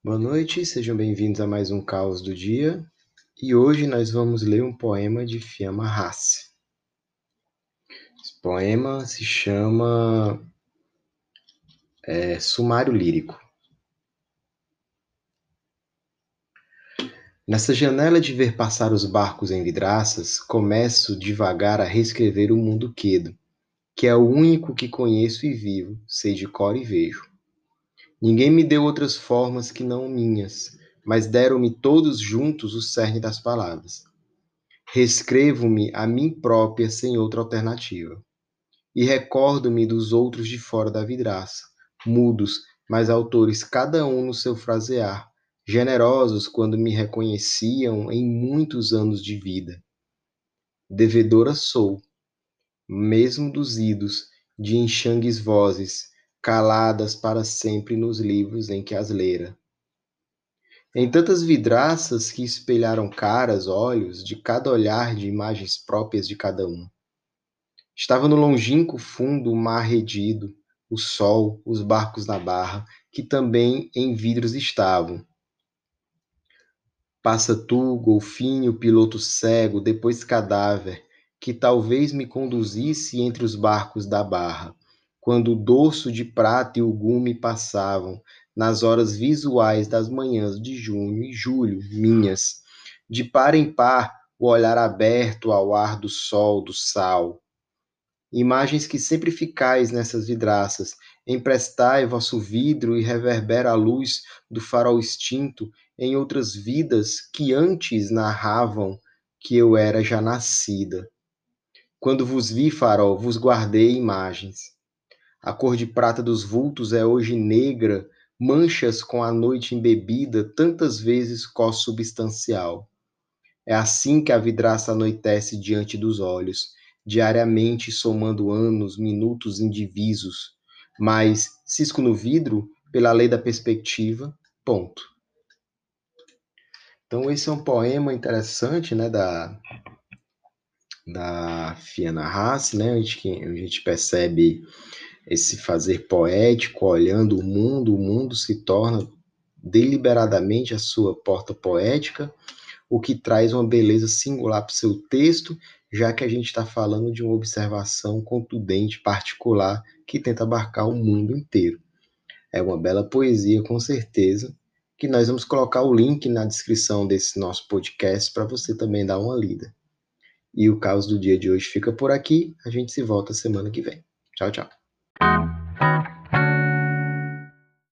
Boa noite, sejam bem-vindos a mais um Caos do Dia. E hoje nós vamos ler um poema de Fiamma Rassi. Esse poema se chama é, Sumário Lírico. Nessa janela de ver passar os barcos em vidraças, começo devagar a reescrever o mundo quedo, que é o único que conheço e vivo, sei de cor e vejo. Ninguém me deu outras formas que não minhas, mas deram-me todos juntos o cerne das palavras. Reescrevo-me a mim própria sem outra alternativa. E recordo-me dos outros de fora da vidraça, mudos, mas autores cada um no seu frasear, generosos quando me reconheciam em muitos anos de vida. Devedora sou, mesmo dos idos, de enxangues vozes, caladas para sempre nos livros em que as lera. Em tantas vidraças que espelharam caras, olhos, de cada olhar de imagens próprias de cada um. Estava no longínquo fundo o mar redido, o sol, os barcos na barra, que também em vidros estavam. Passa tu, golfinho, piloto cego, depois cadáver, que talvez me conduzisse entre os barcos da barra quando o dorso de prata e o gume passavam, nas horas visuais das manhãs de junho e julho, minhas, de par em par, o olhar aberto ao ar do sol, do sal. Imagens que sempre ficais nessas vidraças, emprestai vosso vidro e reverbera a luz do farol extinto em outras vidas que antes narravam que eu era já nascida. Quando vos vi, farol, vos guardei imagens. A cor de prata dos vultos é hoje negra, manchas com a noite embebida, tantas vezes co-substancial. É assim que a vidraça anoitece diante dos olhos, diariamente somando anos, minutos indivisos. Mas, cisco no vidro, pela lei da perspectiva, ponto. Então, esse é um poema interessante, né, da, da Fiana Haas, né, onde a gente percebe esse fazer poético, olhando o mundo, o mundo se torna deliberadamente a sua porta poética, o que traz uma beleza singular para o seu texto, já que a gente está falando de uma observação contundente, particular, que tenta abarcar o mundo inteiro. É uma bela poesia, com certeza, que nós vamos colocar o link na descrição desse nosso podcast para você também dar uma lida. E o caos do dia de hoje fica por aqui, a gente se volta semana que vem. Tchau, tchau. Thank you.